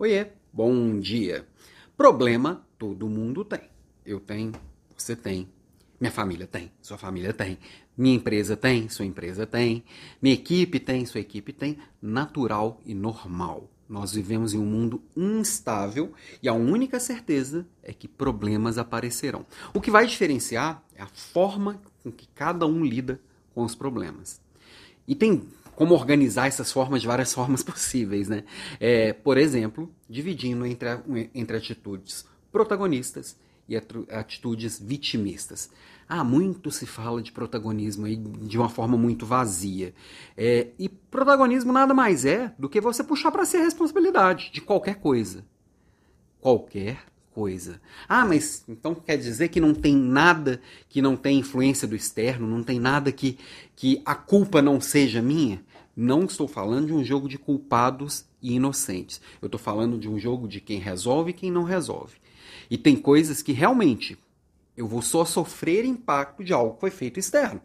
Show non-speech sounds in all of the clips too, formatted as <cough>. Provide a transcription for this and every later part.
Oiê, bom dia. Problema todo mundo tem. Eu tenho, você tem, minha família tem, sua família tem, minha empresa tem, sua empresa tem, minha equipe tem, sua equipe tem. Natural e normal. Nós vivemos em um mundo instável e a única certeza é que problemas aparecerão. O que vai diferenciar é a forma com que cada um lida com os problemas. E tem como organizar essas formas de várias formas <laughs> possíveis, né? É, por exemplo, dividindo entre, entre atitudes protagonistas e atitudes vitimistas. Ah, muito se fala de protagonismo aí de uma forma muito vazia. É, e protagonismo nada mais é do que você puxar para si a responsabilidade de qualquer coisa. Qualquer coisa. Ah, mas então quer dizer que não tem nada que não tem influência do externo, não tem nada que, que a culpa não seja minha? Não estou falando de um jogo de culpados e inocentes. Eu estou falando de um jogo de quem resolve e quem não resolve. E tem coisas que realmente eu vou só sofrer impacto de algo que foi feito externo.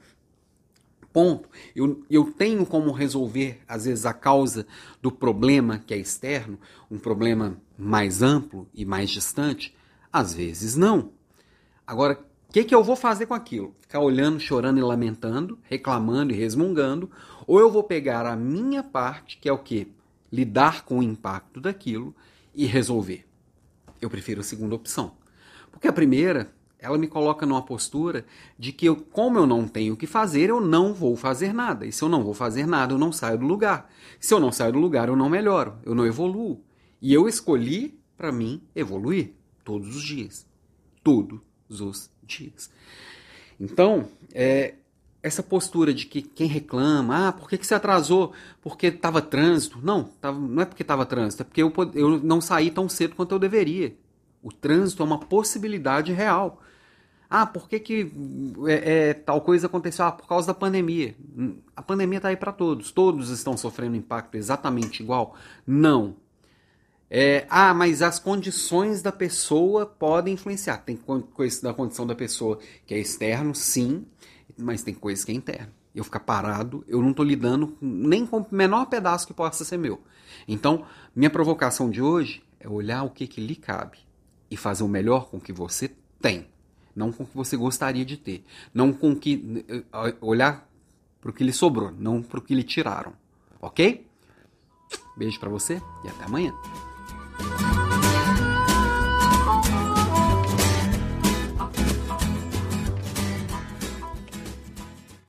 Ponto. Eu, eu tenho como resolver, às vezes, a causa do problema que é externo, um problema mais amplo e mais distante? Às vezes não. Agora, que, que eu vou fazer com aquilo? Ficar olhando, chorando e lamentando, reclamando e resmungando, ou eu vou pegar a minha parte, que é o que? Lidar com o impacto daquilo e resolver. Eu prefiro a segunda opção. Porque a primeira, ela me coloca numa postura de que, eu, como eu não tenho o que fazer, eu não vou fazer nada. E se eu não vou fazer nada, eu não saio do lugar. Se eu não saio do lugar, eu não melhoro, eu não evoluo. E eu escolhi, para mim, evoluir todos os dias. Todos os dias. Então, é, essa postura de que quem reclama, ah, por que, que você atrasou? Porque estava trânsito. Não, tava, não é porque estava trânsito, é porque eu, eu não saí tão cedo quanto eu deveria. O trânsito é uma possibilidade real. Ah, por que, que é, é, tal coisa aconteceu? Ah, por causa da pandemia. A pandemia está aí para todos. Todos estão sofrendo impacto exatamente igual? Não. É, ah, mas as condições da pessoa podem influenciar. Tem coisas da condição da pessoa que é externo, sim, mas tem coisas que é interno. Eu ficar parado, eu não estou lidando nem com o menor pedaço que possa ser meu. Então, minha provocação de hoje é olhar o que, que lhe cabe e fazer o melhor com o que você tem, não com o que você gostaria de ter, não com que eh, olhar para o que lhe sobrou, não para o que lhe tiraram, ok? Beijo para você e até amanhã. oh